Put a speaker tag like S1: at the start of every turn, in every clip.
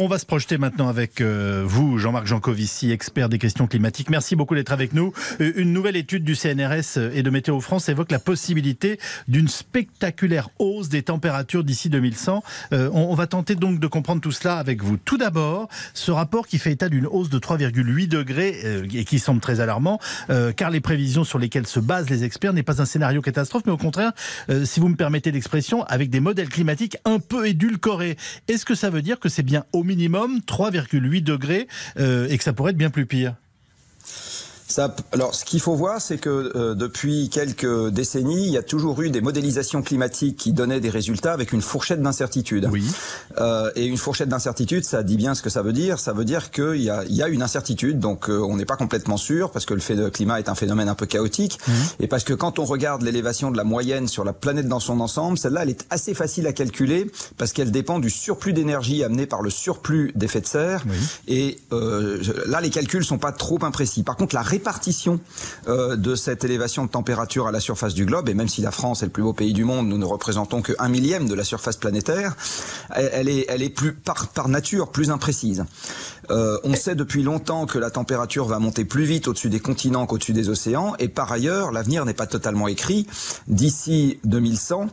S1: On va se projeter maintenant avec euh, vous, Jean-Marc Jancovici, expert des questions climatiques. Merci beaucoup d'être avec nous. Euh, Une nouvelle étude du CNRS et de Météo France évoque la possibilité d'une spectaculaire hausse des températures d'ici 2100. Euh, on, va tenter donc de comprendre tout cela avec vous. Tout d'abord, ce rapport qui fait état d'une hausse de 3,8 degrés euh, et qui semble très alarmant, euh, car les prévisions sur lesquelles se basent les experts n'est pas un scénario catastrophe, mais au contraire, euh, si vous me permettez l'expression, avec des modèles climatiques un peu édulcorés. Est-ce que ça veut dire que c'est bien au minimum 3,8 degrés euh, et que ça pourrait être bien plus pire
S2: Ça, alors, ce qu'il faut voir, c'est que euh, depuis quelques décennies, il y a toujours eu des modélisations climatiques qui donnaient des résultats avec une fourchette d'incertitude.
S1: Oui.
S2: Euh, et une fourchette d'incertitude, ça dit bien ce que ça veut dire. Ça veut dire qu'il y a, il y a une incertitude, donc euh, on n'est pas complètement sûr, parce que le fait de climat est un phénomène un peu chaotique, et parce que quand on regarde l'élévation de la moyenne sur la planète dans son ensemble, celle-là, elle est assez facile à calculer, parce qu'elle dépend du surplus d'énergie amené par le surplus d'effet de serre. Et euh, là, les calculs sont pas trop imprécis. Par contre, la répartition euh, de cette élévation de température à la surface du globe, et même si la France est le plus beau pays du monde, nous ne représentons que un millième de la surface planétaire, elle, elle est, elle est plus par, par nature plus imprécise. Euh, on sait depuis longtemps que la température va monter plus vite au-dessus des continents qu'au-dessus des océans, et par ailleurs, l'avenir n'est pas totalement écrit. D'ici 2100,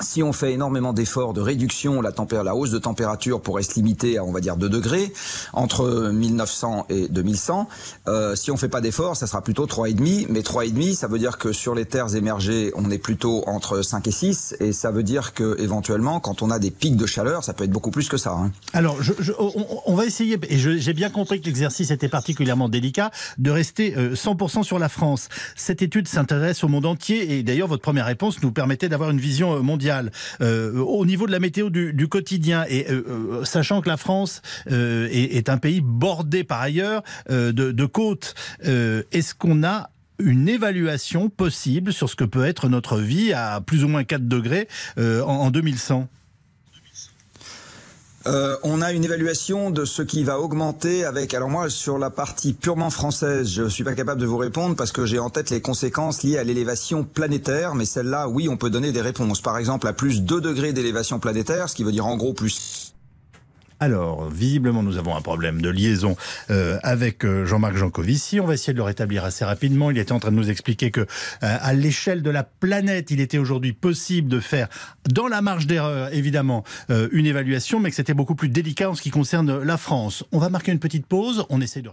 S2: si on fait énormément d'efforts de réduction, la, la hausse de température pourrait se limiter à, on va dire, 2 degrés entre 1900 et 2100. Euh, si on fait pas d'efforts, ça sera plutôt 3,5. Mais 3,5, ça veut dire que sur les terres émergées, on est plutôt entre 5 et 6. Et ça veut dire que, éventuellement, quand on a des pics de chaleur, ça peut être beaucoup plus que ça. hein.
S1: Alors, je- je- on, on va essayer, et j'ai bien compris que l'exercice était particulièrement délicat, de rester euh, 100% sur la France. Cette étude s'intéresse au monde entier, et d'ailleurs, votre première réponse nous permettait d'avoir une vision euh, Euh, au niveau de la météo du, quotidien, et euh, euh, sachant que la France est, un pays bordé par ailleurs de, côtes, est-ce qu'on a une évaluation possible sur ce que peut être notre vie à plus ou moins 4 degrés en, en 2100
S2: Euh, on a une évaluation de ce qui va augmenter avec. Alors moi, sur la partie purement française, je suis pas capable de vous répondre parce que j'ai en tête les conséquences liées à l'élévation planétaire. Mais celle-là, oui, on peut donner des réponses. Par exemple, à plus 2 degrés d'élévation planétaire, ce qui veut dire en gros plus
S1: Alors, visiblement, nous avons un problème de liaison euh, avec euh, Jean-Marc Jancovici. On va essayer de le rétablir assez rapidement. Il était en train de nous expliquer que, euh, à l'échelle de la planète, il était aujourd'hui possible de faire, dans la marge d'erreur, évidemment, euh, une évaluation, mais que c'était beaucoup plus délicat en ce qui concerne la France. On va marquer une petite pause. On essaie de